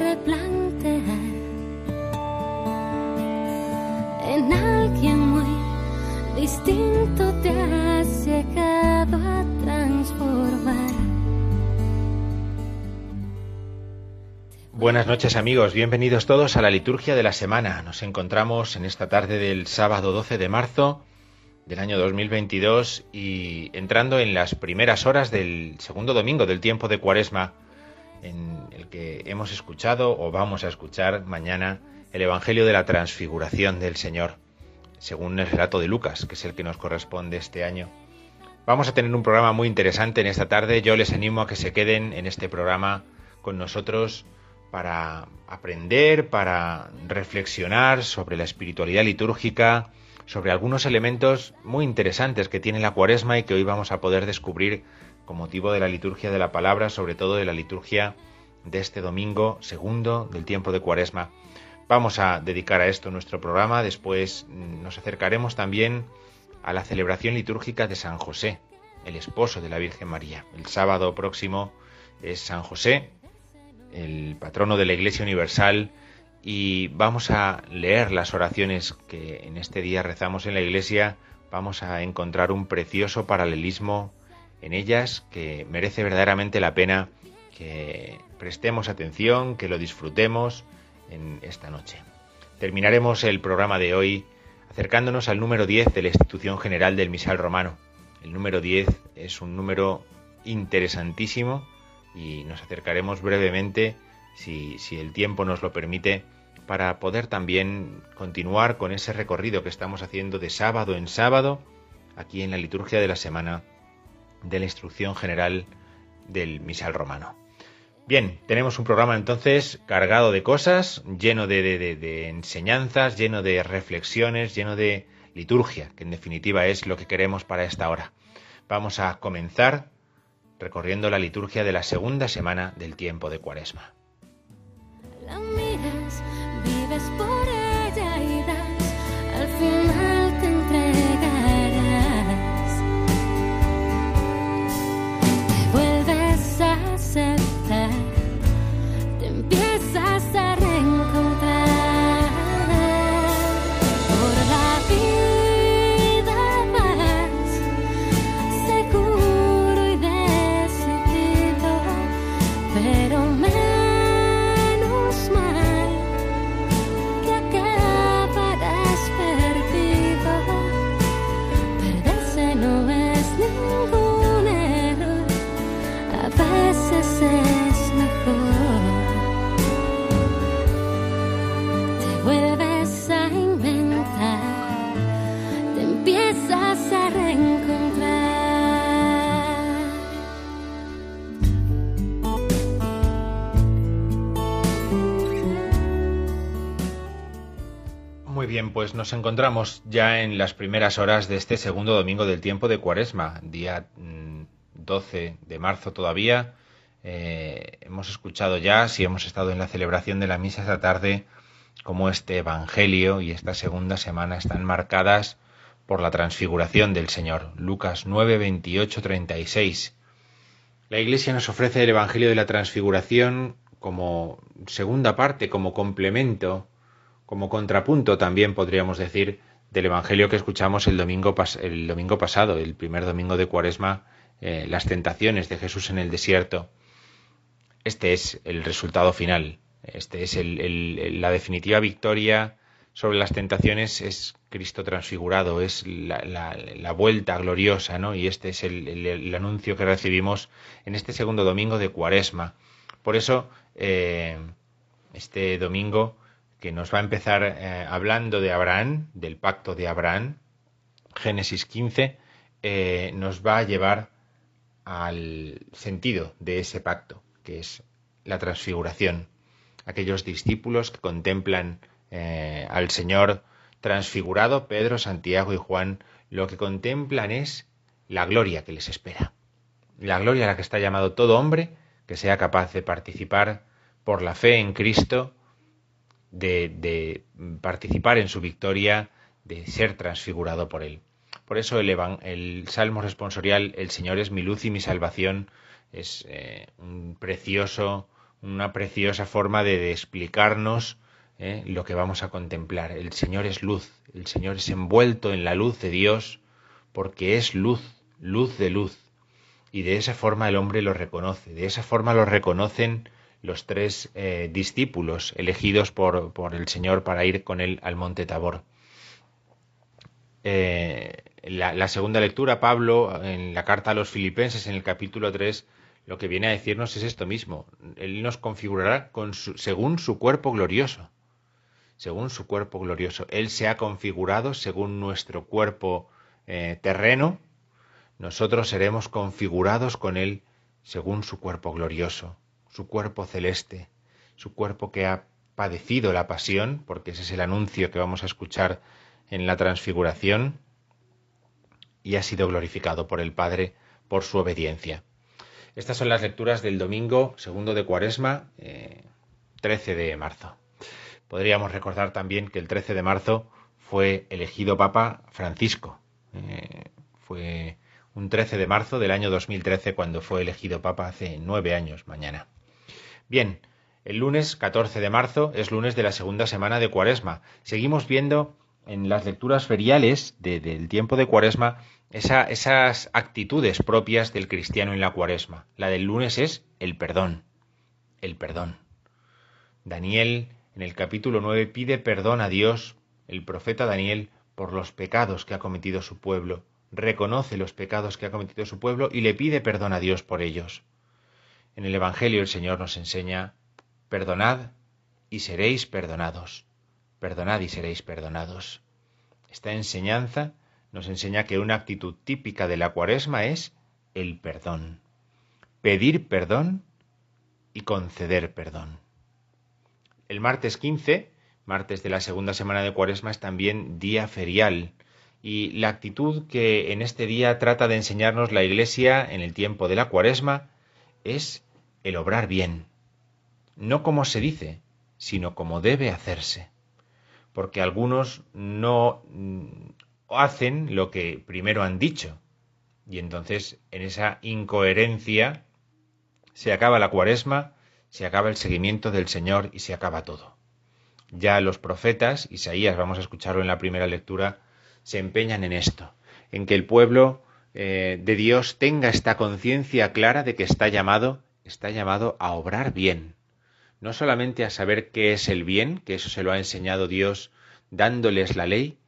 Replantear en alguien muy distinto te has llegado a transformar. Buenas noches amigos, bienvenidos todos a la liturgia de la semana. Nos encontramos en esta tarde del sábado 12 de marzo del año 2022 y entrando en las primeras horas del segundo domingo del tiempo de Cuaresma en el que hemos escuchado o vamos a escuchar mañana el Evangelio de la Transfiguración del Señor, según el relato de Lucas, que es el que nos corresponde este año. Vamos a tener un programa muy interesante en esta tarde. Yo les animo a que se queden en este programa con nosotros para aprender, para reflexionar sobre la espiritualidad litúrgica, sobre algunos elementos muy interesantes que tiene la cuaresma y que hoy vamos a poder descubrir con motivo de la liturgia de la palabra, sobre todo de la liturgia de este domingo segundo del tiempo de cuaresma. Vamos a dedicar a esto nuestro programa, después nos acercaremos también a la celebración litúrgica de San José, el esposo de la Virgen María. El sábado próximo es San José, el patrono de la Iglesia Universal, y vamos a leer las oraciones que en este día rezamos en la Iglesia. Vamos a encontrar un precioso paralelismo en ellas que merece verdaderamente la pena que prestemos atención, que lo disfrutemos en esta noche. Terminaremos el programa de hoy acercándonos al número 10 de la institución general del misal romano. El número 10 es un número interesantísimo y nos acercaremos brevemente, si, si, el tiempo nos lo permite, para poder también continuar con ese recorrido que estamos haciendo de sábado en sábado, aquí en la liturgia de la semana de la instrucción general del misal romano. Bien, tenemos un programa entonces cargado de cosas, lleno de, enseñanzas, lleno de reflexiones, lleno de liturgia, que en definitiva es lo que queremos para esta hora. Vamos a comenzar recorriendo la liturgia de la segunda semana del tiempo de Cuaresma. Bien, pues nos encontramos ya en las primeras horas de este segundo domingo del tiempo de Cuaresma, día mm, 12 de marzo todavía. Eh, hemos escuchado ya, si hemos estado en la celebración de la misa esta tarde, cómo este Evangelio y esta segunda semana están marcadas por la transfiguración del Señor. Lucas 9, 28, 36. La Iglesia nos ofrece el Evangelio de la transfiguración como segunda parte, como complemento, como contrapunto también podríamos decir del Evangelio que escuchamos el domingo, el domingo pasado, el primer domingo de Cuaresma, eh, las tentaciones de Jesús en el desierto. Este es el resultado final. Este es la definitiva victoria sobre las tentaciones es Cristo transfigurado, es la, vuelta gloriosa, ¿no? Y este es el, anuncio que recibimos en este segundo domingo de Cuaresma. Por eso, eh, este domingo que nos va a empezar eh, hablando de Abraham, del pacto de Abraham, Génesis 15, eh, nos va a llevar al sentido de ese pacto, que es la transfiguración. Aquellos discípulos que contemplan eh, al Señor transfigurado, Pedro, Santiago y Juan, lo que contemplan es la gloria que les espera. La gloria a la que está llamado todo hombre que sea capaz de participar por la fe en Cristo, de, participar en su victoria, de ser transfigurado por Él. Por eso el, Salmo responsorial, El Señor es mi luz y mi salvación, es eh, un precioso, una preciosa forma de, explicarnos eh, lo que vamos a contemplar. El Señor es luz, el Señor es envuelto en la luz de Dios porque es luz, luz de luz. Y de esa forma el hombre lo reconoce, de esa forma lo reconocen los tres eh, discípulos elegidos por, por, el Señor para ir con él al monte Tabor. Eh, la, segunda lectura, Pablo, en la carta a los filipenses, en el capítulo 3, lo que viene a decirnos es esto mismo. Él nos configurará con según su cuerpo glorioso. Según su cuerpo glorioso. Él se ha configurado según nuestro cuerpo eh, terreno. Nosotros seremos configurados con Él según su cuerpo glorioso su cuerpo celeste, su cuerpo que ha padecido la pasión, porque ese es el anuncio que vamos a escuchar en la transfiguración, y ha sido glorificado por el Padre por su obediencia. Estas son las lecturas del domingo segundo de Cuaresma, 13 eh, de marzo. Podríamos recordar también que el 13 de marzo fue elegido Papa Francisco. Eh, fue un 13 de marzo del año 2013 cuando fue elegido Papa hace nueve años mañana. Bien, el lunes 14 de marzo es lunes de la segunda semana de Cuaresma. Seguimos viendo en las lecturas feriales del tiempo de Cuaresma esas actitudes propias del cristiano en la Cuaresma. La del lunes es el perdón, el perdón. Daniel en el capítulo 9 pide perdón a Dios, el profeta Daniel, por los pecados que ha cometido su pueblo, reconoce los pecados que ha cometido su pueblo y le pide perdón a Dios por ellos. En el Evangelio el Señor nos enseña, perdonad y seréis perdonados, perdonad y seréis perdonados. Esta enseñanza nos enseña que una actitud típica de la cuaresma es el perdón, pedir perdón y conceder perdón. El martes 15, martes de la segunda semana de cuaresma, es también día ferial, y la actitud que en este día trata de enseñarnos la Iglesia en el tiempo de la cuaresma es el obrar bien, no como se dice, sino como debe hacerse, porque algunos no mm, hacen lo que primero han dicho, y entonces en esa incoherencia se acaba la cuaresma, se acaba el seguimiento del Señor y se acaba todo. Ya los profetas, Isaías, vamos a escucharlo en la primera lectura, se empeñan en esto, en que el pueblo eh, de Dios tenga esta conciencia clara de que está llamado, está llamado a obrar bien, no solamente a saber qué es el bien, que eso se lo ha enseñado Dios dándoles la ley,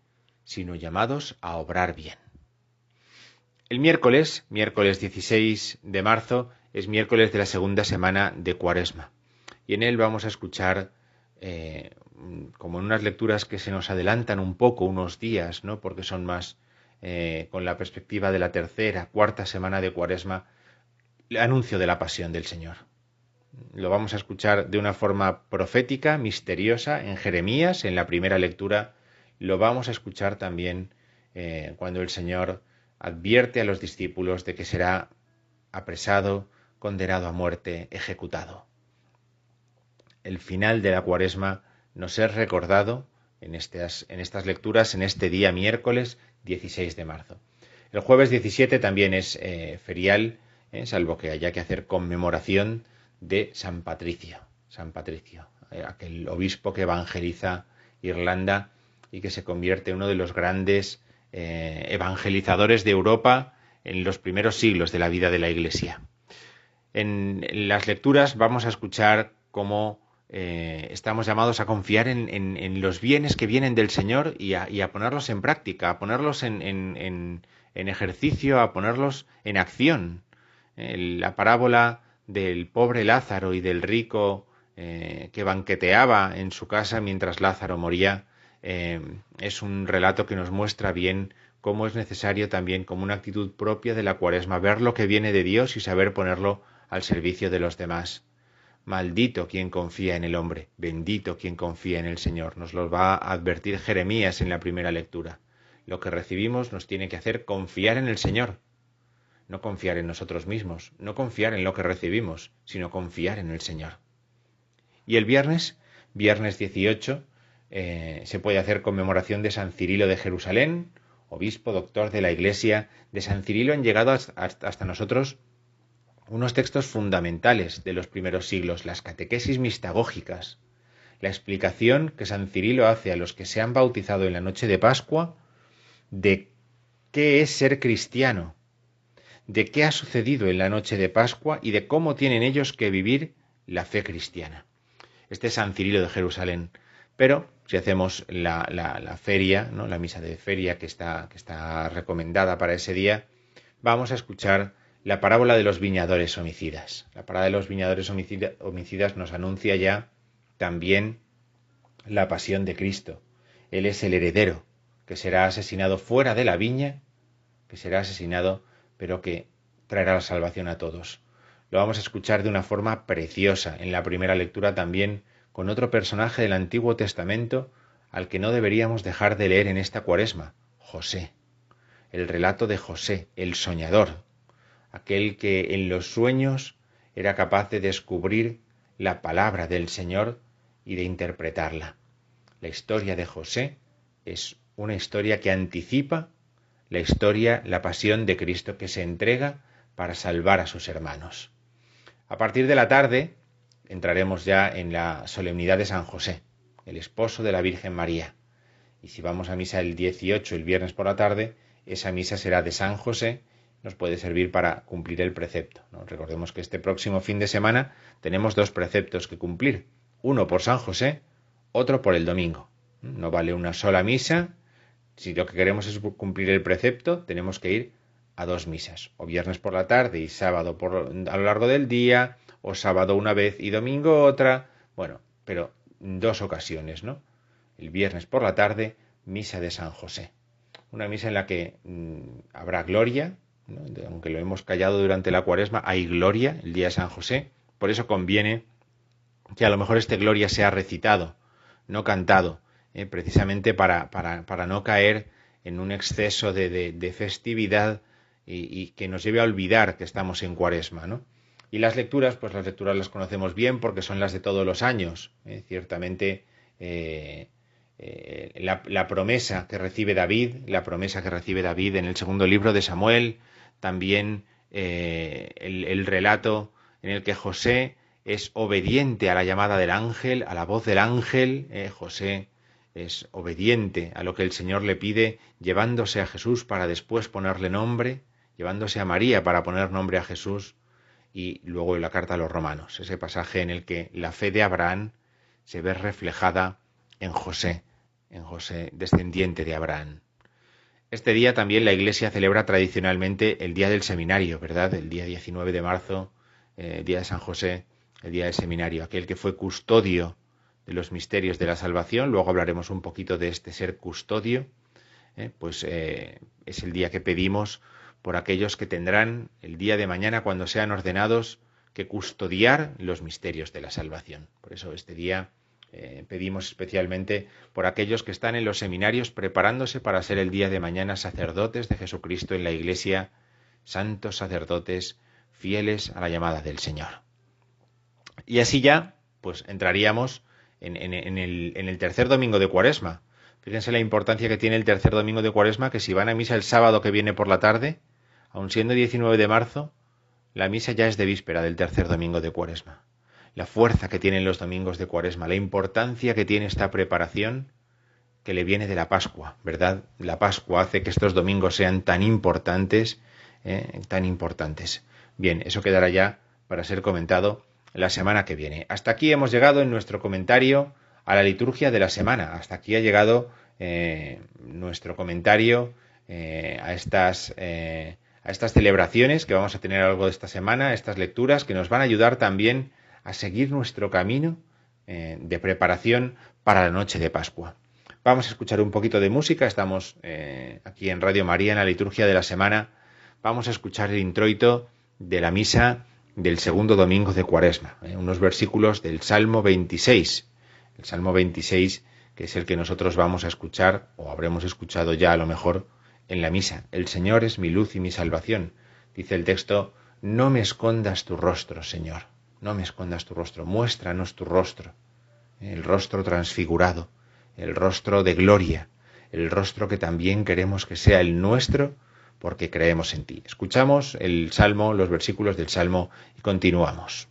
sino llamados a obrar bien. El miércoles, miércoles 16 de marzo, es miércoles de la segunda semana de Cuaresma. Y en él vamos a escuchar, eh, como en unas lecturas que se nos adelantan un poco, unos días, ¿no? porque son más eh, con la perspectiva de la tercera, cuarta semana de Cuaresma, el anuncio de la pasión del Señor. Lo vamos a escuchar de una forma profética, misteriosa, en Jeremías, en la primera lectura. Lo vamos a escuchar también eh, cuando el Señor advierte a los discípulos de que será apresado, condenado a muerte, ejecutado. El final de la cuaresma nos es recordado en estas, en estas lecturas en este día miércoles 16 de marzo. El jueves 17 también es eh, ferial, eh, salvo que haya que hacer conmemoración de San Patricio. San Patricio, eh, aquel obispo que evangeliza Irlanda y que se convierte en uno de los grandes evangelizadores de Europa en los primeros siglos de la vida de la Iglesia. En, las lecturas vamos a escuchar cómo eh, estamos llamados a confiar en, los bienes que vienen del Señor y a, ponerlos en práctica, a ponerlos en, ejercicio, a ponerlos en acción. la parábola del pobre Lázaro y del rico eh, que banqueteaba en su casa mientras Lázaro moría eh, es un relato que nos muestra bien cómo es necesario también como una actitud propia de la cuaresma ver lo que viene de Dios y saber ponerlo al servicio de los demás. Maldito quien confía en el hombre, bendito quien confía en el Señor. Nos lo va a advertir Jeremías en la primera lectura. Lo que recibimos nos tiene que hacer confiar en el Señor, no confiar en nosotros mismos, no confiar en lo que recibimos, sino confiar en el Señor. Y el viernes, viernes 18, eh, se puede hacer conmemoración de San Cirilo de Jerusalén, obispo doctor de la Iglesia. De San Cirilo han llegado hasta nosotros unos textos fundamentales de los primeros siglos, las catequesis mistagógicas, la explicación que San Cirilo hace a los que se han bautizado en la noche de Pascua de qué es ser cristiano, de qué ha sucedido en la noche de Pascua y de cómo tienen ellos que vivir la fe cristiana. Este es San Cirilo de Jerusalén. Pero si hacemos la, la, feria, ¿no? la misa de feria que está, que está recomendada para ese día, vamos a escuchar la parábola de los viñadores homicidas. La parábola de los viñadores homicidas nos anuncia ya también la pasión de Cristo. Él es el heredero, que será asesinado fuera de la viña, que será asesinado pero que traerá la salvación a todos. Lo vamos a escuchar de una forma preciosa en la primera lectura también con otro personaje del Antiguo Testamento al que no deberíamos dejar de leer en esta cuaresma, José. El relato de José, el soñador, aquel que en los sueños era capaz de descubrir la palabra del Señor y de interpretarla. La historia de José es una historia que anticipa la historia, la pasión de Cristo que se entrega para salvar a sus hermanos. A partir de la tarde entraremos ya en la solemnidad de San José, el esposo de la Virgen María. Y si vamos a misa el 18, el viernes por la tarde, esa misa será de San José, nos puede servir para cumplir el precepto. Recordemos que este próximo fin de semana tenemos dos preceptos que cumplir, uno por San José, otro por el domingo. No vale una sola misa si lo que queremos es cumplir el precepto, tenemos que ir a dos misas, o viernes por la tarde y sábado por, a lo largo del día, o sábado una vez y domingo otra, bueno, pero dos ocasiones, ¿no? El viernes por la tarde, misa de San José. Una misa en la que mm, habrá gloria, aunque lo hemos callado durante la cuaresma, hay gloria el día de San José, por eso conviene que a lo mejor este gloria sea recitado, no cantado, eh, precisamente para, para, para, no caer en un exceso de, de, festividad y, que nos lleve a olvidar que estamos en cuaresma, ¿no? Y las lecturas, pues las lecturas las conocemos bien porque son las de todos los años. ¿eh? Ciertamente eh, la, la, promesa que recibe David, la promesa que recibe David en el segundo libro de Samuel, también el, el relato en el que José es obediente a la llamada del ángel, a la voz del ángel. José es obediente a lo que el Señor le pide, llevándose a Jesús para después ponerle nombre, llevándose a María para poner nombre a Jesús, y luego la carta a los romanos, ese pasaje en el que la fe de Abraham se ve reflejada en José, en José descendiente de Abraham. Este día también la Iglesia celebra tradicionalmente el día del seminario, ¿verdad? El día 19 de marzo, eh, día de San José, el día del seminario, aquel que fue custodio de los misterios de la salvación, luego hablaremos un poquito de este ser custodio, ¿eh? pues eh, es el día que pedimos por aquellos que tendrán el día de mañana cuando sean ordenados que custodiar los misterios de la salvación. Por eso este día eh, pedimos especialmente por aquellos que están en los seminarios preparándose para ser el día de mañana sacerdotes de Jesucristo en la Iglesia, santos sacerdotes fieles a la llamada del Señor. Y así ya, pues entraríamos en, el, tercer domingo de Cuaresma. Fíjense la importancia que tiene el tercer domingo de Cuaresma, que si van a misa el sábado que viene por la tarde, aun siendo 19 de marzo, la misa ya es de víspera del tercer domingo de Cuaresma. La fuerza que tienen los domingos de Cuaresma, la importancia que tiene esta preparación, que le viene de la Pascua, ¿verdad? La Pascua hace que estos domingos sean tan importantes, ¿eh? tan importantes. Bien, eso quedará ya para ser comentado la semana que viene. Hasta aquí hemos llegado en nuestro comentario a la liturgia de la semana. Hasta aquí ha llegado eh, nuestro comentario eh, a, estas, a estas celebraciones que vamos a tener a lo largo de esta semana, estas lecturas que nos van a ayudar también a seguir nuestro camino de preparación para la noche de Pascua. Vamos a escuchar un poquito de música. Estamos aquí en Radio María en la liturgia de la semana. Vamos a escuchar el introito de la misa del segundo domingo de Cuaresma, unos versículos del Salmo 26 el Salmo 26, que es el que nosotros vamos a escuchar, o habremos escuchado ya a lo mejor en la misa. El Señor es mi luz y mi salvación. Dice el texto, no me escondas tu rostro, Señor, no me escondas tu rostro, muéstranos tu rostro, el rostro transfigurado, el rostro de gloria, el rostro que también queremos que sea el nuestro, porque creemos en ti. Escuchamos el Salmo, los versículos del Salmo y continuamos.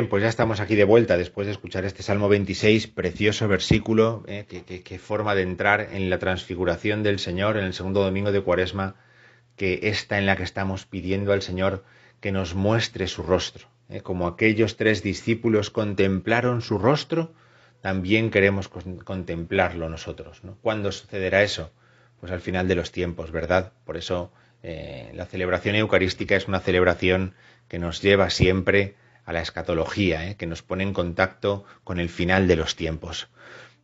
Bien, pues ya estamos aquí de vuelta después de escuchar este Salmo 26, precioso versículo, eh, que, forma de entrar en la transfiguración del Señor en el segundo domingo de Cuaresma, que esta en la que estamos pidiendo al Señor que nos muestre su rostro. Eh, como aquellos tres discípulos contemplaron su rostro, también queremos contemplarlo nosotros. ¿no? ¿Cuándo sucederá eso? Pues al final de los tiempos, ¿verdad? Por eso eh, la celebración eucarística es una celebración que nos lleva siempre a la escatología, ¿eh? que nos pone en contacto con el final de los tiempos.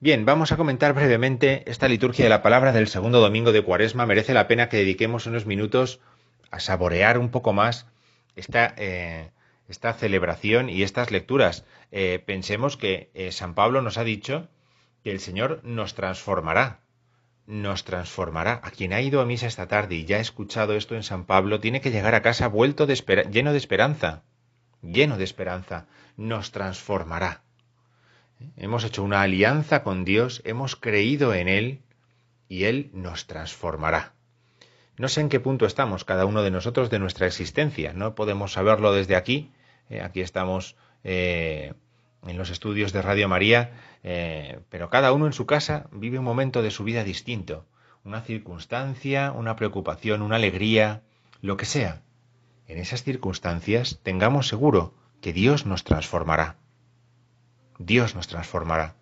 Bien, vamos a comentar brevemente esta liturgia de la palabra del segundo domingo de Cuaresma. Merece la pena que dediquemos unos minutos a saborear un poco más esta, eh, esta celebración y estas lecturas. Eh, pensemos que San Pablo nos ha dicho que el Señor nos transformará, nos transformará. A quien ha ido a misa esta tarde y ya ha escuchado esto en San Pablo, tiene que llegar a casa vuelto lleno de esperanza lleno de esperanza, nos transformará. Hemos hecho una alianza con Dios, hemos creído en Él y Él nos transformará. No sé en qué punto estamos cada uno de nosotros de nuestra existencia, no podemos saberlo desde aquí. Eh, aquí estamos eh, en los estudios de Radio María, eh, pero cada uno en su casa vive un momento de su vida distinto, una circunstancia, una preocupación, una alegría, lo que sea. En esas circunstancias tengamos seguro que Dios nos transformará. Dios nos transformará,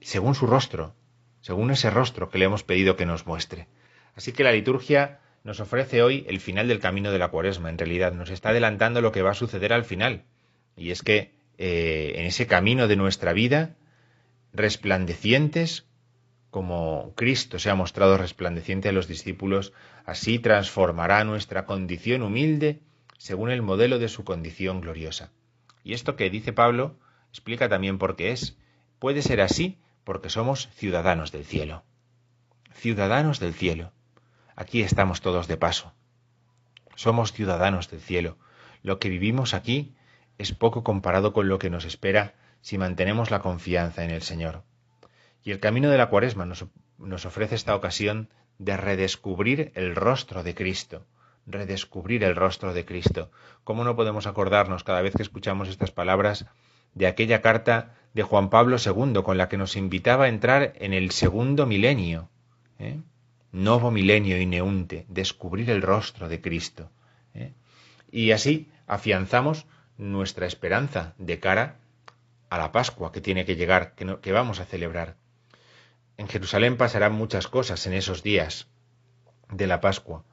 según su rostro, según ese rostro que le hemos pedido que nos muestre. Así que la liturgia nos ofrece hoy el final del camino de la cuaresma. En realidad nos está adelantando lo que va a suceder al final. Y es que eh, en ese camino de nuestra vida, resplandecientes, como Cristo se ha mostrado resplandeciente a los discípulos, así transformará nuestra condición humilde según el modelo de su condición gloriosa. Y esto que dice Pablo explica también por qué es. Puede ser así porque somos ciudadanos del cielo. Ciudadanos del cielo. Aquí estamos todos de paso. Somos ciudadanos del cielo. Lo que vivimos aquí es poco comparado con lo que nos espera si mantenemos la confianza en el Señor. Y el camino de la cuaresma nos, nos ofrece esta ocasión de redescubrir el rostro de Cristo, redescubrir el rostro de Cristo. ¿Cómo no podemos acordarnos cada vez que escuchamos estas palabras de aquella carta de Juan Pablo II con la que nos invitaba a entrar en el segundo milenio? ¿eh? Novo milenio ineunte, descubrir el rostro de Cristo. ¿eh? Y así afianzamos nuestra esperanza de cara a la Pascua que tiene que llegar, que vamos a celebrar. En Jerusalén pasarán muchas cosas en esos días de la Pascua,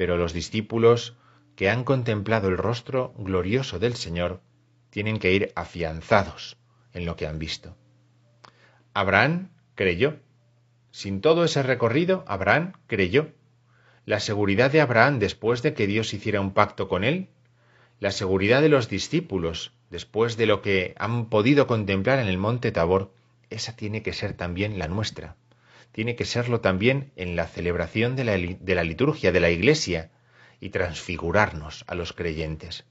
pero los discípulos que han contemplado el rostro glorioso del Señor tienen que ir afianzados en lo que han visto. Abraham creyó. Sin todo ese recorrido, Abraham creyó. La seguridad de Abraham después de que Dios hiciera un pacto con él, la seguridad de los discípulos después de lo que han podido contemplar en el monte Tabor, esa tiene que ser también la nuestra. Tiene que serlo también en la celebración de la, de la liturgia de la Iglesia y transfigurarnos a los creyentes.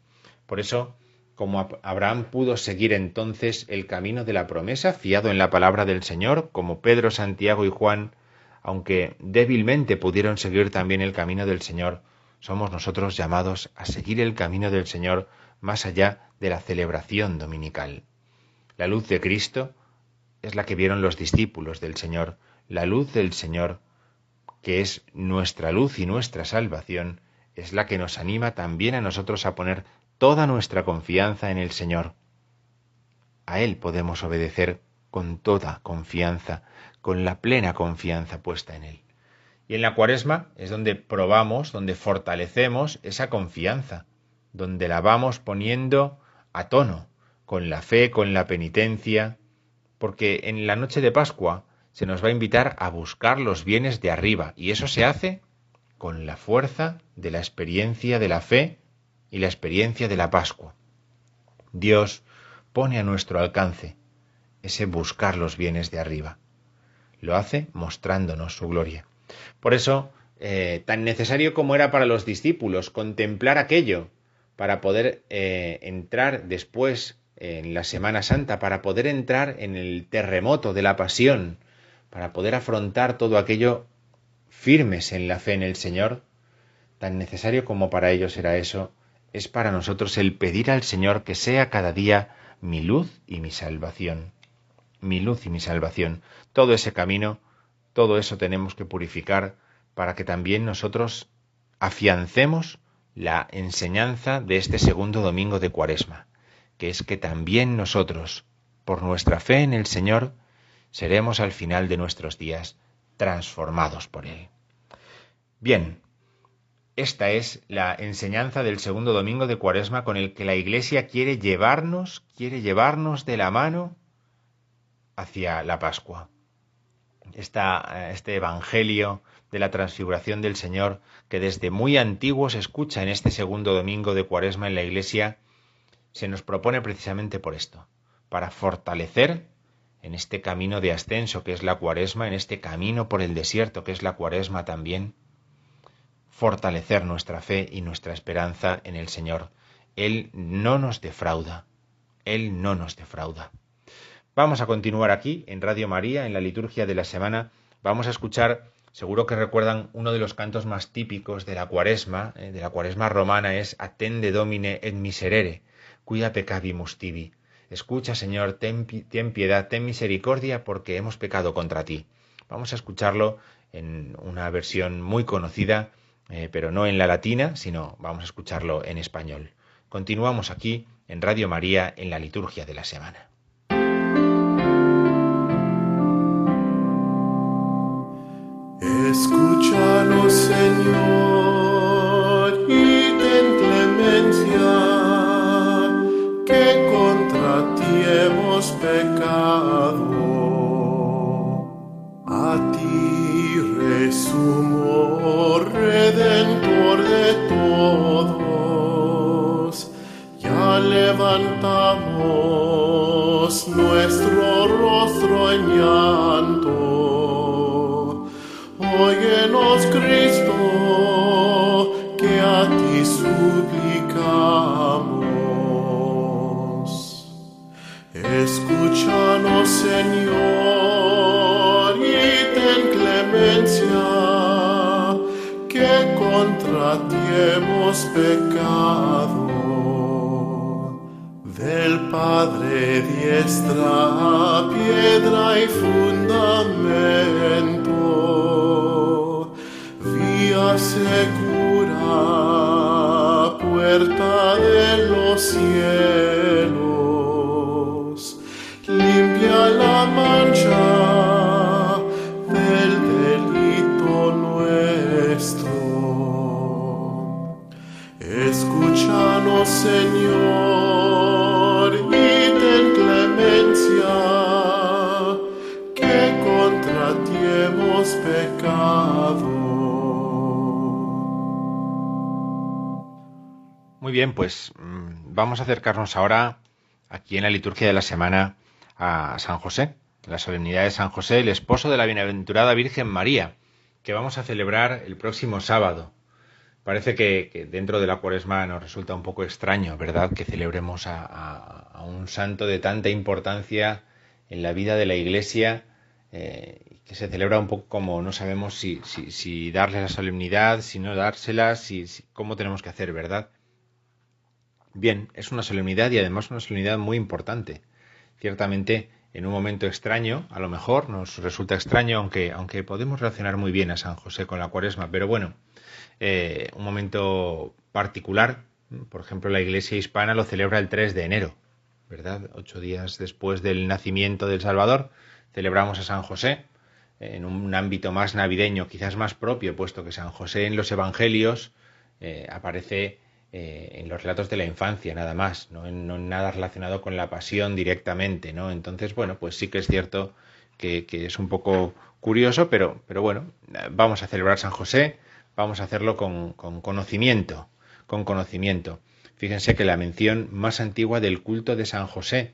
Por eso, como Abraham pudo seguir entonces el camino de la promesa, fiado en la palabra del Señor, como Pedro, Santiago y Juan, aunque débilmente pudieron seguir también el camino del Señor, somos nosotros llamados a seguir el camino del Señor más allá de la celebración dominical. La luz de Cristo es la que vieron los discípulos del Señor, la luz del Señor, que es nuestra luz y nuestra salvación, es la que nos anima también a nosotros a poner toda nuestra confianza en el Señor. A Él podemos obedecer con toda confianza, con la plena confianza puesta en Él. Y en la cuaresma es donde probamos, donde fortalecemos esa confianza, donde la vamos poniendo a tono, con la fe, con la penitencia, porque en la noche de Pascua se nos va a invitar a buscar los bienes de arriba, y eso se hace con la fuerza de la experiencia de la fe y la experiencia de la Pascua. Dios pone a nuestro alcance ese buscar los bienes de arriba. Lo hace mostrándonos su gloria. Por eso, eh, tan necesario como era para los discípulos contemplar aquello para poder eh, entrar después en la Semana Santa, para poder entrar en el terremoto de la pasión, para poder afrontar todo aquello firmes en la fe en el Señor, tan necesario como para ellos era eso, es para nosotros el pedir al Señor que sea cada día mi luz y mi salvación. Mi luz y mi salvación. Todo ese camino, todo eso tenemos que purificar para que también nosotros afiancemos la enseñanza de este segundo domingo de Cuaresma que es que también nosotros, por nuestra fe en el Señor, seremos al final de nuestros días transformados por Él. Bien, esta es la enseñanza del segundo domingo de Cuaresma con el que la Iglesia quiere llevarnos, quiere llevarnos de la mano hacia la Pascua. este Evangelio de la transfiguración del Señor que desde muy antiguo se escucha en este segundo domingo de Cuaresma en la Iglesia, se nos propone precisamente por esto, para fortalecer en este camino de ascenso que es la cuaresma, en este camino por el desierto que es la cuaresma también, fortalecer nuestra fe y nuestra esperanza en el Señor. Él no nos defrauda, Él no nos defrauda. Vamos a continuar aquí en Radio María, en la liturgia de la semana. Vamos a escuchar, seguro que recuerdan, uno de los cantos más típicos de la cuaresma, eh, de la cuaresma romana, es Attende Domine et miserere cuida pecabimus tibi. Escucha, Señor, ten, piedad, ten misericordia, porque hemos pecado contra ti. Vamos a escucharlo en una versión muy conocida, eh, pero no en la latina, sino vamos a escucharlo en español. Continuamos aquí en Radio María en la liturgia de la semana. Escúchanos, Señor, vamos a acercarnos ahora, aquí en la liturgia de la semana, a San José, la solemnidad de San José, el esposo de la bienaventurada Virgen María, que vamos a celebrar el próximo sábado. Parece que, dentro de la cuaresma nos resulta un poco extraño, ¿verdad?, que celebremos a, un santo de tanta importancia en la vida de la Iglesia, eh, que se celebra un poco como no sabemos si, darle la solemnidad, si no dársela, si- cómo tenemos que hacer, ¿verdad? Bien, es una solemnidad y además una solemnidad muy importante. Ciertamente, en un momento extraño, a lo mejor nos resulta extraño, aunque, aunque podemos relacionar muy bien a San José con la cuaresma, pero bueno, eh, un momento particular, por ejemplo, la iglesia hispana lo celebra el 3 de enero, ¿verdad? Ocho días después del nacimiento del Salvador, celebramos a San José en un ámbito más navideño, quizás más propio, puesto que San José en los evangelios eh, aparece eh, en los relatos de la infancia, nada más, no en, nada relacionado con la pasión directamente, ¿no? Entonces, bueno, pues sí que es cierto que, es un poco curioso, pero, pero bueno, vamos a celebrar San José, vamos a hacerlo con, con conocimiento, con conocimiento. Fíjense que la mención más antigua del culto de San José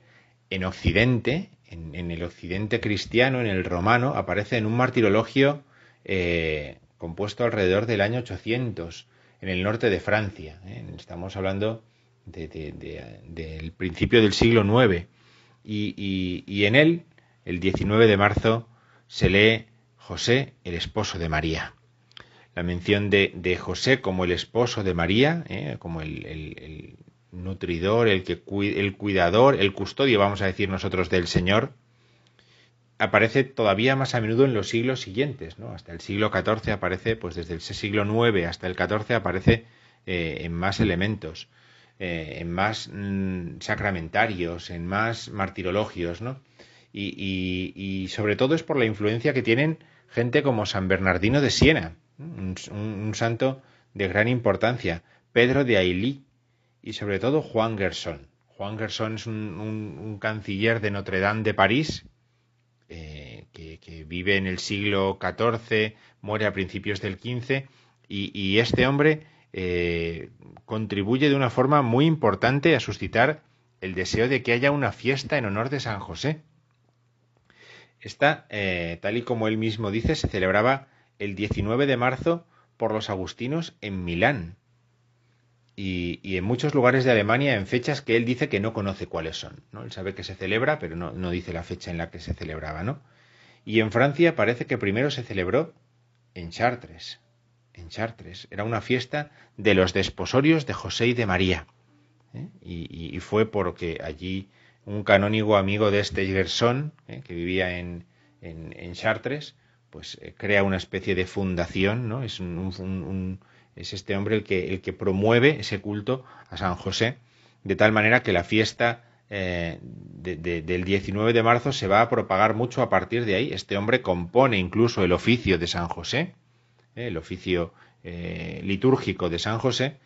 en Occidente, en, en el Occidente cristiano, en el romano, aparece en un martirologio eh, compuesto alrededor del año 800 en el norte de Francia. ¿eh? Estamos hablando de- de- de- del principio del siglo IX. Y, en él, el 19 de marzo, se lee José, el esposo de María. La mención de, de José como el esposo de María, ¿eh? como el, el- nutridor, el, que, el cuidador, el custodio, vamos a decir nosotros, del Señor, aparece todavía más a menudo en los siglos siguientes, ¿no? Hasta el siglo XIV aparece, pues desde el siglo IX hasta el XIV aparece eh, en más elementos, eh, en más mm, sacramentarios, en más martirologios, ¿no? Y, sobre todo es por la influencia que tienen gente como San Bernardino de Siena, un, santo de gran importancia, Pedro de Ailly y sobre todo Juan Gerson. Juan Gerson es un, un- un canciller de Notre Dame de París, eh, que, vive en el siglo XIV, muere a principios del XV, y, y este hombre eh, contribuye de una forma muy importante a suscitar el deseo de que haya una fiesta en honor de San José. Esta, eh, tal y como él mismo dice, se celebraba el 19 de marzo por los agustinos en Milán y, y en muchos lugares de Alemania en fechas que él dice que no conoce cuáles son. ¿no? Él sabe que se celebra, pero no, no dice la fecha en la que se celebraba. ¿no? Y en Francia parece que primero se celebró en Chartres. En Chartres. Era una fiesta de los desposorios de José y de María. ¿eh? Y, y- fue porque allí un canónigo amigo de este Gerson, ¿eh? que vivía en, en, Chartres, pues eh, crea una especie de fundación, ¿no? Es, un- es este hombre el que, el que promueve ese culto a San José, de tal manera que la fiesta eh, de- de- del 19 de marzo se va a propagar mucho a partir de ahí. Este hombre compone incluso el oficio de San José, ¿eh? el oficio eh, litúrgico de San José,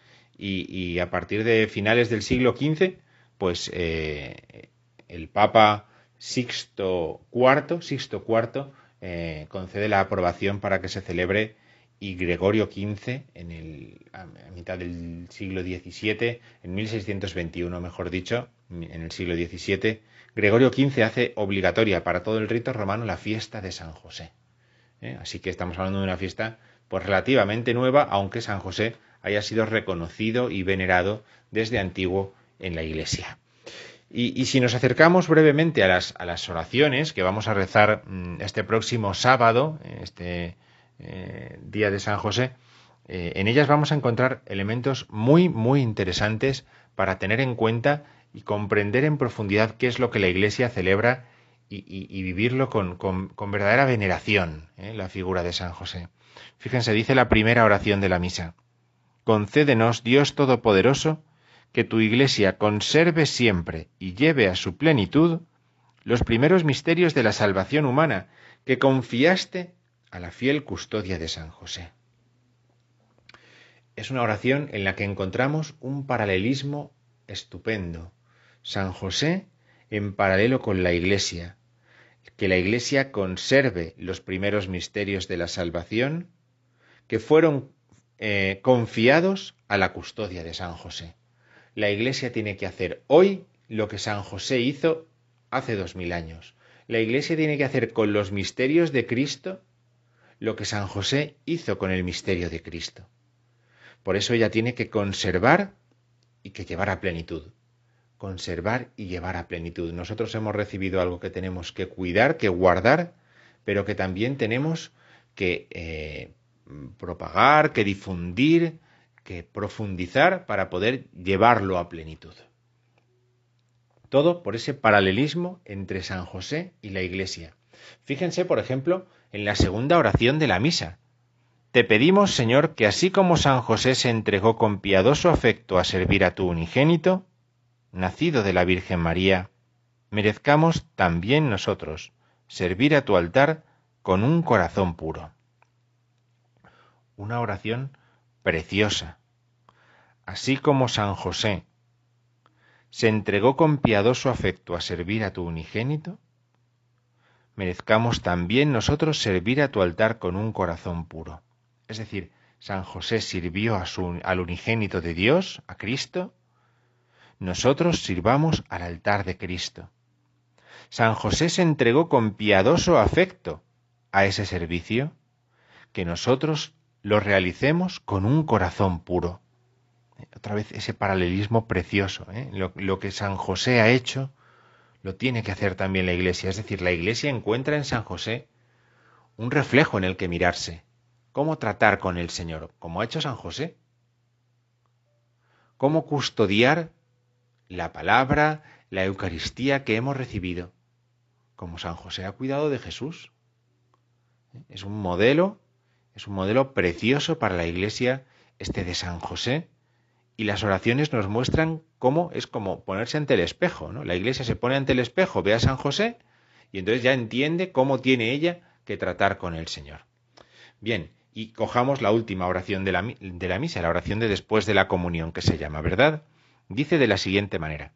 y, a partir de finales del siglo XV, pues el Papa Sixto IV, Sixto IV concede la aprobación para que se celebre y Gregorio XV en el, a mitad del siglo XVII, en 1621 mejor dicho, en el siglo XVII, Gregorio XV hace obligatoria para todo el rito romano la fiesta de San José. ¿eh? Así que estamos hablando de una fiesta pues relativamente nueva, aunque San José haya sido reconocido y venerado desde antiguo en la Iglesia. Y, si nos acercamos brevemente a las, a las, oraciones que vamos a rezar mm, este próximo sábado, este eh, día de San José, eh, en ellas vamos a encontrar elementos muy, muy interesantes para tener en cuenta y comprender en profundidad qué es lo que la Iglesia celebra y, vivirlo con, verdadera veneración, ¿eh? la figura de San José. Fíjense, dice la primera oración de la misa. Concédenos, Dios Todopoderoso, que tu Iglesia conserve siempre y lleve a su plenitud los primeros misterios de la salvación humana que confiaste a la fiel custodia de San José. Es una oración en la que encontramos un paralelismo estupendo. San José en paralelo con la Iglesia, que la Iglesia conserve los primeros misterios de la salvación que fueron eh, confiados a la custodia de San José. La Iglesia tiene que hacer hoy lo que San José hizo hace dos mil años. La Iglesia tiene que hacer con los misterios de Cristo lo que San José hizo con el misterio de Cristo. Por eso ella tiene que conservar y que llevar a plenitud conservar y llevar a plenitud. Nosotros hemos recibido algo que tenemos que cuidar, que guardar, pero que también tenemos que eh, propagar, que difundir, que profundizar para poder llevarlo a plenitud. Todo por ese paralelismo entre San José y la Iglesia. Fíjense, por ejemplo, en la segunda oración de la misa. Te pedimos, Señor, que así como San José se entregó con piadoso afecto a servir a tu unigénito, nacido de la Virgen María, merezcamos también nosotros servir a tu altar con un corazón puro. Una oración preciosa. Así como San José se entregó con piadoso afecto a servir a tu unigénito, merezcamos también nosotros servir a tu altar con un corazón puro. Es decir, San José sirvió al unigénito de Dios, a Cristo, nosotros sirvamos al altar de Cristo. San José se entregó con piadoso afecto a ese servicio, que nosotros lo realicemos con un corazón puro. Otra vez ese paralelismo precioso. ¿eh? Lo que San José ha hecho, lo tiene que hacer también la Iglesia. Es decir, la Iglesia encuentra en San José un reflejo en el que mirarse. ¿Cómo tratar con el Señor? Como ha hecho San José. ¿Cómo custodiar la palabra, la Eucaristía que hemos recibido, como San José ha cuidado de Jesús. Es un modelo, es un modelo precioso para la Iglesia este de San José, y las oraciones nos muestran cómo es como ponerse ante el espejo, ¿no? La Iglesia se pone ante el espejo, ve a San José y entonces ya entiende cómo tiene ella que tratar con el Señor. Bien, y cojamos la última oración de la, de la misa, la oración de después de la comunión que se llama, ¿verdad? dice de la siguiente manera,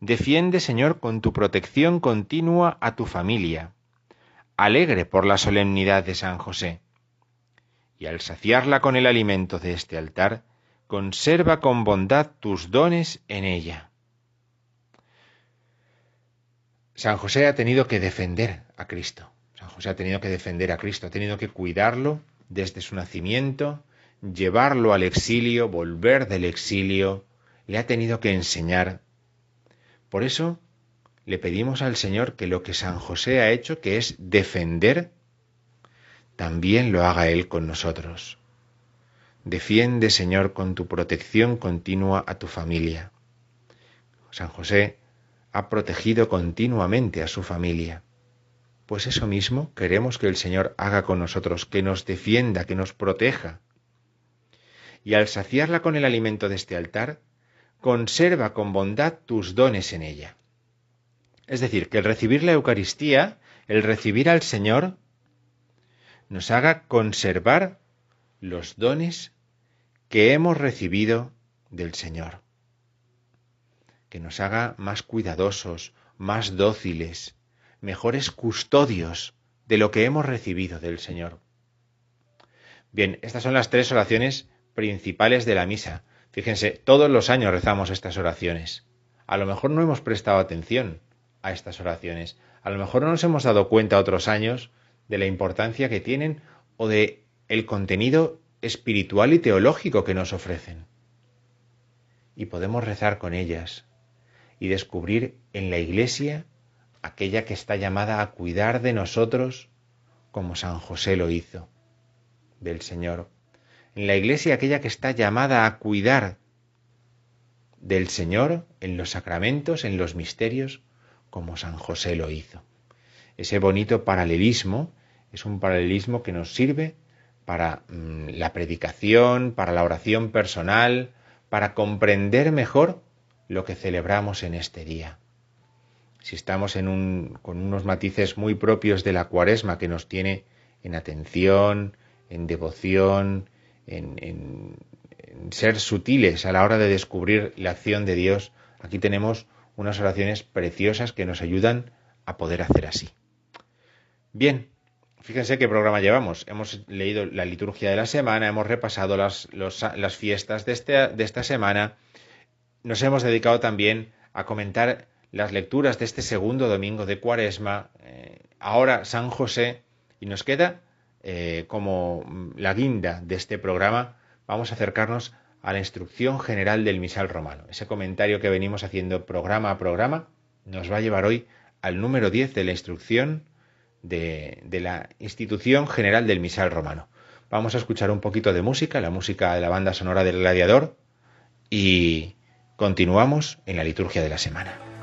Defiende, Señor, con tu protección continua a tu familia, alegre por la solemnidad de San José, y al saciarla con el alimento de este altar, conserva con bondad tus dones en ella. San José ha tenido que defender a Cristo. San José ha tenido que defender a Cristo, ha tenido que cuidarlo desde su nacimiento, llevarlo al exilio, volver del exilio, le ha tenido que enseñar. Por eso le pedimos al Señor que lo que San José ha hecho, que es defender, también lo haga Él con nosotros. Defiende, Señor, con tu protección continua a tu familia. San José ha protegido continuamente a su familia. Pues eso mismo queremos que el Señor haga con nosotros, que nos defienda, que nos proteja. Y al saciarla con el alimento de este altar, conserva con bondad tus dones en ella. Es decir, que el recibir la Eucaristía, el recibir al Señor, nos haga conservar los dones que hemos recibido del Señor. Que nos haga más cuidadosos, más dóciles, mejores custodios de lo que hemos recibido del Señor. Bien, estas son las tres oraciones principales de la misa. Fíjense, todos los años rezamos estas oraciones. A lo mejor no hemos prestado atención a estas oraciones. A lo mejor no nos hemos dado cuenta otros años de la importancia que tienen o de el contenido espiritual y teológico que nos ofrecen. Y podemos rezar con ellas y descubrir en la Iglesia aquella que está llamada a cuidar de nosotros como San José lo hizo del Señor. En la Iglesia aquella que está llamada a cuidar del Señor en los sacramentos, en los misterios, como San José lo hizo. Ese bonito paralelismo es un paralelismo que nos sirve para mm, la predicación, para la oración personal, para comprender mejor lo que celebramos en este día. Si estamos en un, con unos matices muy propios de la cuaresma que nos tiene en atención, en devoción, en, ser sutiles a la hora de descubrir la acción de Dios, aquí tenemos unas oraciones preciosas que nos ayudan a poder hacer así. Bien, fíjense qué programa llevamos. Hemos leído la liturgia de la semana, hemos repasado las, fiestas de, este, de esta semana, nos hemos dedicado también a comentar las lecturas de este segundo domingo de Cuaresma, eh, ahora San José, y nos queda eh, como la guinda de este programa, vamos a acercarnos a la instrucción general del misal romano. Ese comentario que venimos haciendo programa a programa nos va a llevar hoy al número 10 de la instrucción de, la institución general del misal romano. Vamos a escuchar un poquito de música, la música de la banda sonora del gladiador, y continuamos en la liturgia de la semana.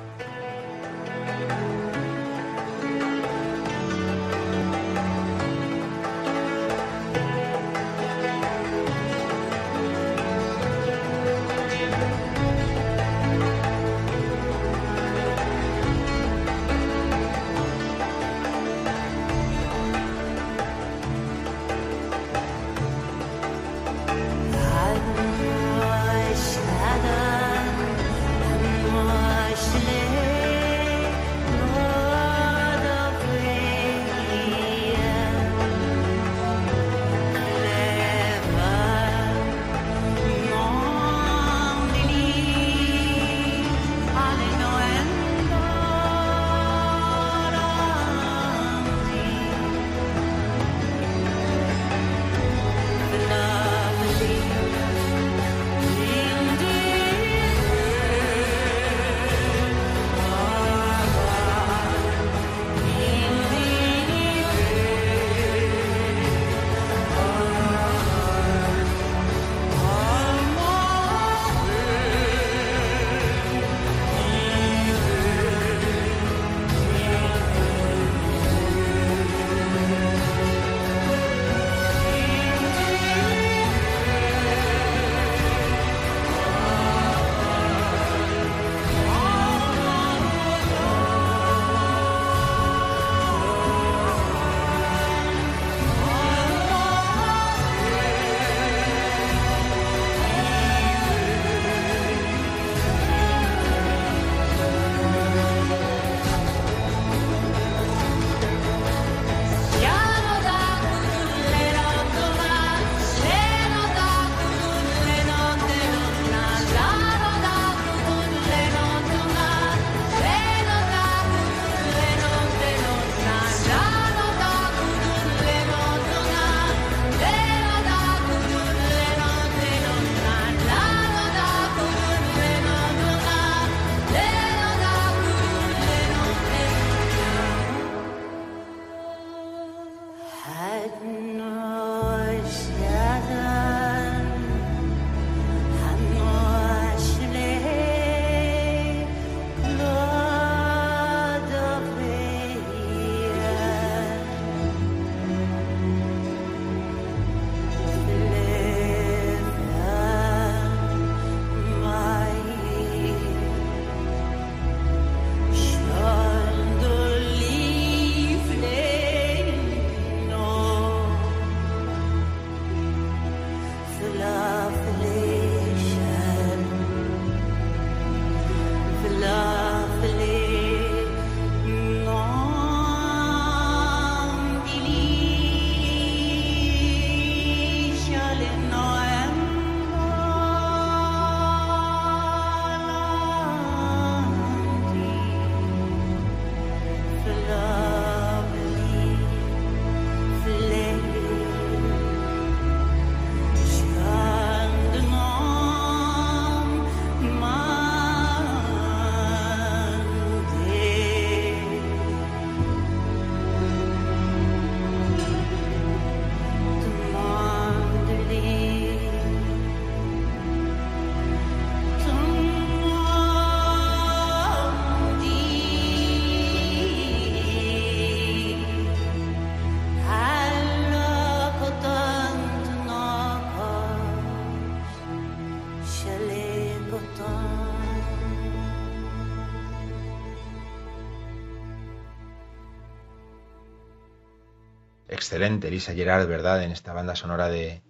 Excelente Elisa Gerard, ¿verdad?, en esta banda sonora de,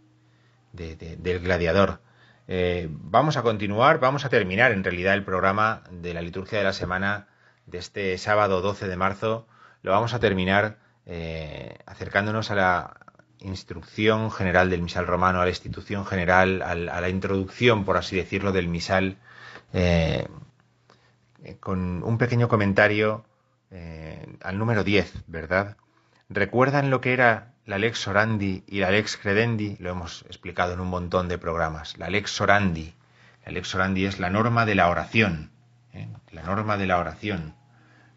del Gladiador. Eh, vamos a continuar, vamos a terminar en realidad el programa de la liturgia de la semana de este sábado 12 de marzo. Lo vamos a terminar eh, acercándonos a la instrucción general del misal romano, a la institución general, a la, introducción, por así decirlo, del misal, eh, con un pequeño comentario al número 10, ¿verdad? ¿Recuerdan lo que era la lex orandi y la lex credendi? Lo hemos explicado en un montón de programas. La lex orandi. La lex orandi es la norma de la oración. ¿eh? La norma de la oración.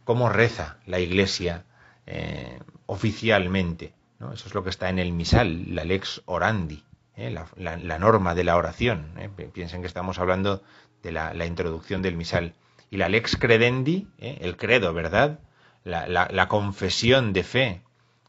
¿Cómo reza la iglesia eh, oficialmente? Eso es lo que está en el misal, la lex orandi. ¿eh? La, norma de la oración. Piensen que estamos hablando de la, introducción del misal. Y la lex credendi, el credo, ¿verdad? la confesión de fe,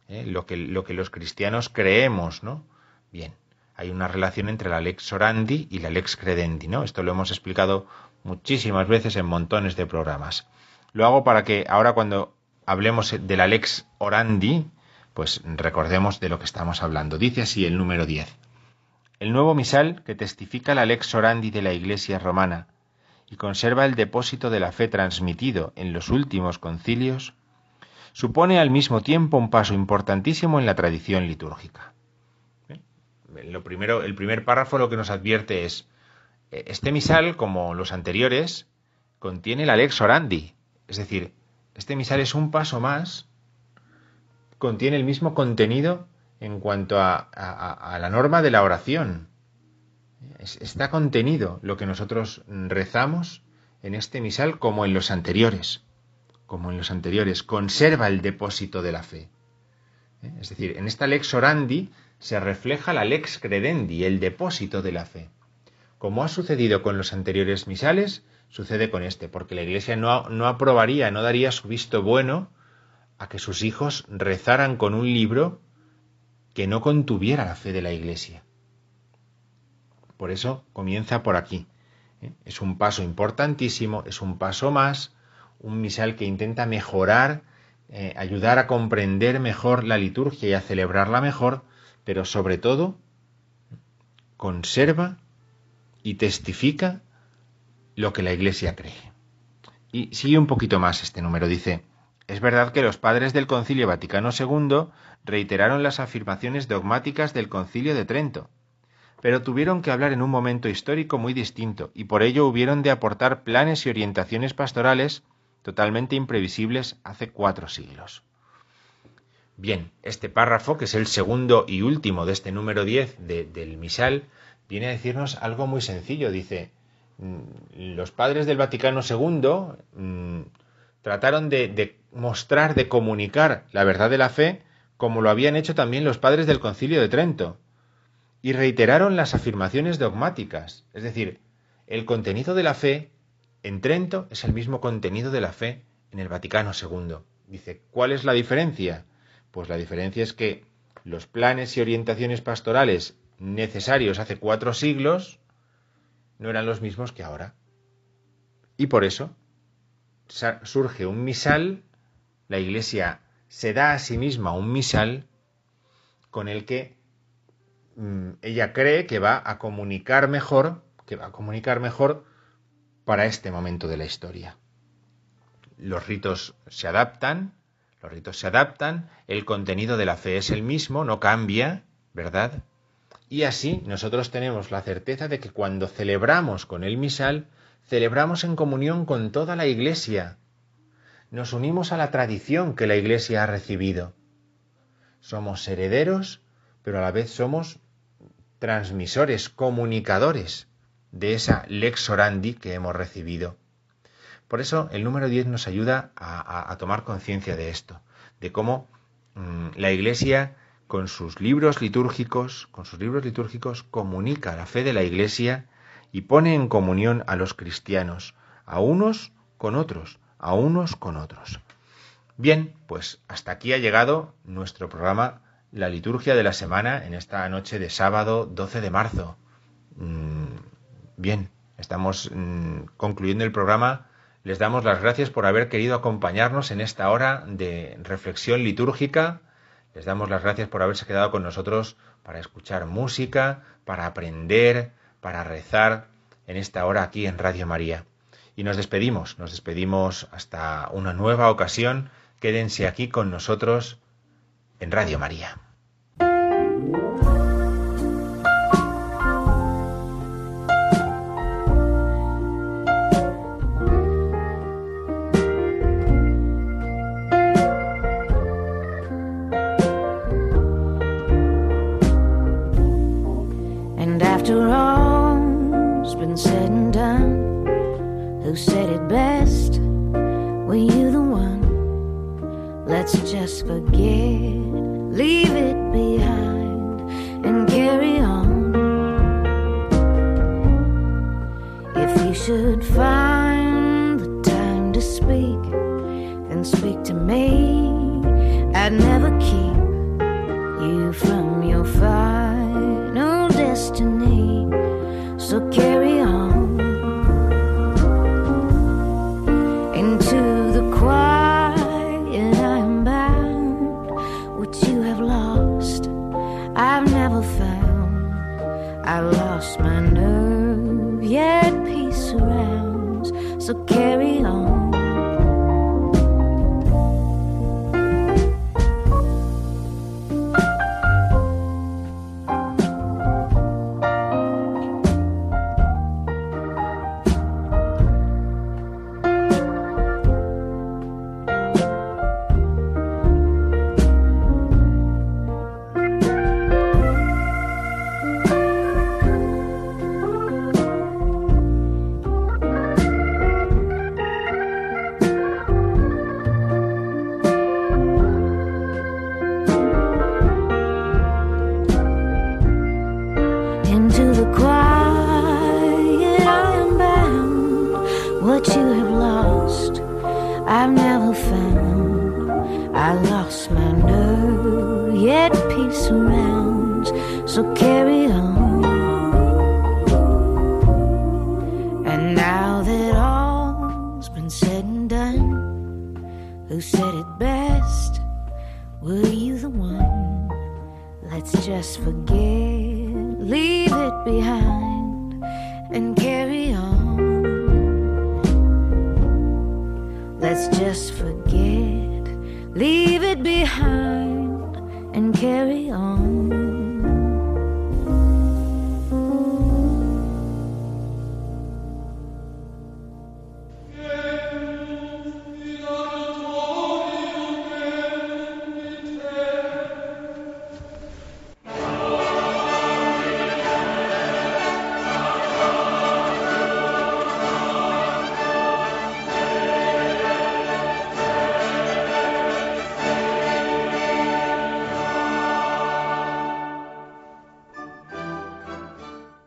¿eh? lo, que, lo que los cristianos creemos, ¿no? Bien, hay una relación entre la lex orandi y la lex credendi, ¿no? Esto lo hemos explicado muchísimas veces en montones de programas. Lo hago para que ahora cuando hablemos de la lex orandi, pues recordemos de lo que estamos hablando. Dice así el número 10. El nuevo misal que testifica la lex orandi de la Iglesia romana y conserva el depósito de la fe transmitido en los últimos concilios, supone al mismo tiempo un paso importantísimo en la tradición litúrgica. Lo primero, el primer párrafo lo que nos advierte es, eh, este misal, como los anteriores, contiene la lex orandi, es decir, este misal es un paso más, contiene el mismo contenido en cuanto a, la norma de la oración. está contenido lo que nosotros rezamos en este misal como en los anteriores como en los anteriores, conserva el depósito de la fe. ¿Eh? Es decir, en esta lex orandi se refleja la lex credendi, el depósito de la fe. Como ha sucedido con los anteriores misales, sucede con este, porque la Iglesia no, no aprobaría, no daría su visto bueno a que sus hijos rezaran con un libro que no contuviera la fe de la Iglesia. Por eso comienza por aquí. ¿eh? Es un paso importantísimo, es un paso más un misal que intenta mejorar, eh, ayudar a comprender mejor la liturgia y a celebrarla mejor, pero sobre todo conserva y testifica lo que la Iglesia cree. Y sigue un poquito más este número, dice, es verdad que los padres del Concilio Vaticano II reiteraron las afirmaciones dogmáticas del Concilio de Trento, pero tuvieron que hablar en un momento histórico muy distinto, y por ello hubieron de aportar planes y orientaciones pastorales totalmente imprevisibles hace cuatro siglos. Bien, este párrafo, que es el segundo y último de este número 10 del misal, viene a decirnos algo muy sencillo. Dice, mm, los padres del Vaticano II mm, trataron de, de, mostrar, de comunicar la verdad de la fe, como lo habían hecho también los padres del Concilio de Trento, y reiteraron las afirmaciones dogmáticas, es decir, el contenido de la fe en Trento es el mismo contenido de la fe en el Vaticano II. Dice, ¿cuál es la diferencia? Pues la diferencia es que los planes y orientaciones pastorales necesarios hace cuatro siglos no eran los mismos que ahora. Y por eso surge un misal, la Iglesia se da a sí misma un misal con el que mm, ella cree que va a comunicar mejor, que va a comunicar mejor para este momento de la historia. Los ritos se adaptan, los ritos se adaptan, el contenido de la fe es el mismo, no cambia, ¿verdad? Y así nosotros tenemos la certeza de que cuando celebramos con el misal, celebramos en comunión con toda la Iglesia. Nos unimos a la tradición que la Iglesia ha recibido. Somos herederos, pero a la vez somos transmisores, comunicadores de esa lex orandi que hemos recibido. Por eso el número 10 nos ayuda a, tomar conciencia de esto, de cómo mm, la Iglesia con sus libros litúrgicos, con sus libros litúrgicos comunica la fe de la Iglesia y pone en comunión a los cristianos, a unos con otros, a unos con otros. Bien, pues hasta aquí ha llegado nuestro programa La liturgia de la semana en esta noche de sábado 12 de marzo. Mm, Bien, estamos mm, concluyendo el programa. Les damos las gracias por haber querido acompañarnos en esta hora de reflexión litúrgica. Les damos las gracias por haberse quedado con nosotros para escuchar música, para aprender, para rezar en esta hora aquí en Radio María. Y nos despedimos, nos despedimos hasta una nueva ocasión. Quédense aquí con nosotros en Radio María. From your final just forget, leave it behind,